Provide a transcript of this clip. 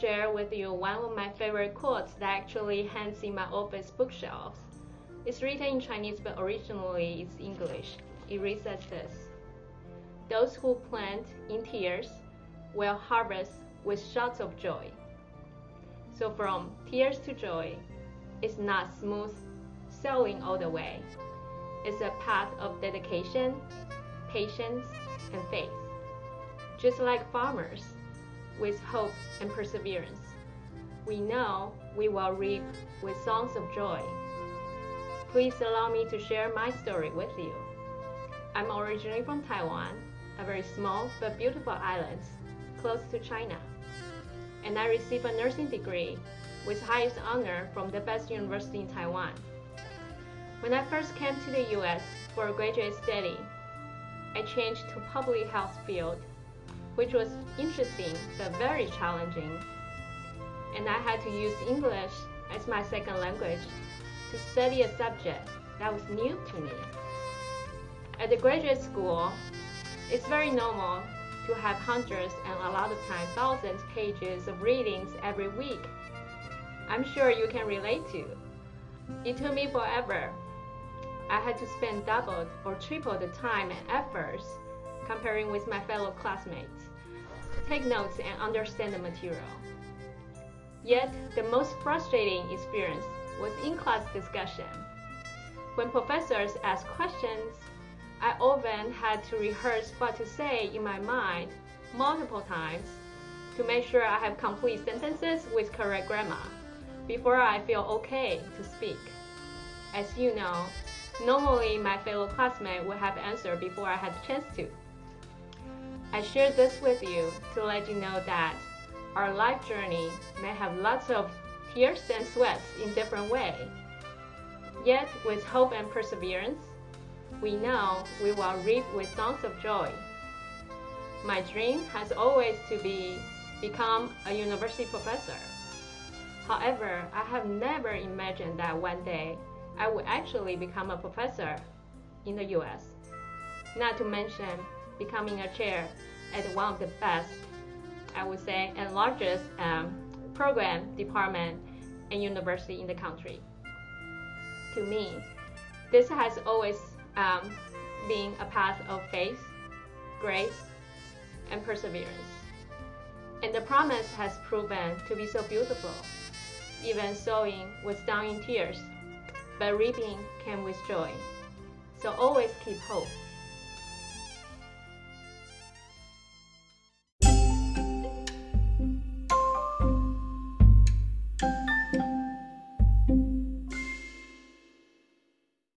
share with you one of my favorite quotes that actually hangs in my office bookshelves. It's written in Chinese, but originally it's English. It reads as this Those who plant in tears will harvest with shouts of joy. So, from tears to joy, it's not smooth sailing all the way. It's a path of dedication, patience, and faith. Just like farmers, with hope and perseverance, we know we will reap with songs of joy. Please allow me to share my story with you. I'm originally from Taiwan, a very small but beautiful island close to China. And I received a nursing degree with highest honor from the best university in Taiwan. When I first came to the US for graduate study, I changed to public health field, which was interesting but very challenging. And I had to use English as my second language to study a subject that was new to me. At the graduate school, it's very normal to have hundreds and a lot of times thousands pages of readings every week. I'm sure you can relate to. It took me forever. I had to spend double or triple the time and efforts comparing with my fellow classmates to take notes and understand the material. Yet, the most frustrating experience was in class discussion. When professors asked questions, I often had to rehearse what to say in my mind multiple times to make sure I have complete sentences with correct grammar before I feel okay to speak. As you know, normally my fellow classmate would have answered before I had the chance to. I share this with you to let you know that our life journey may have lots of tears and sweats in different ways. Yet, with hope and perseverance, we know we will reap with songs of joy. My dream has always to be become a university professor. However, I have never imagined that one day I would actually become a professor in the US. Not to mention becoming a chair at one of the best I would say, and largest um, program, department, and university in the country. To me, this has always um, been a path of faith, grace, and perseverance. And the promise has proven to be so beautiful. Even sowing was done in tears, but reaping came with joy. So always keep hope.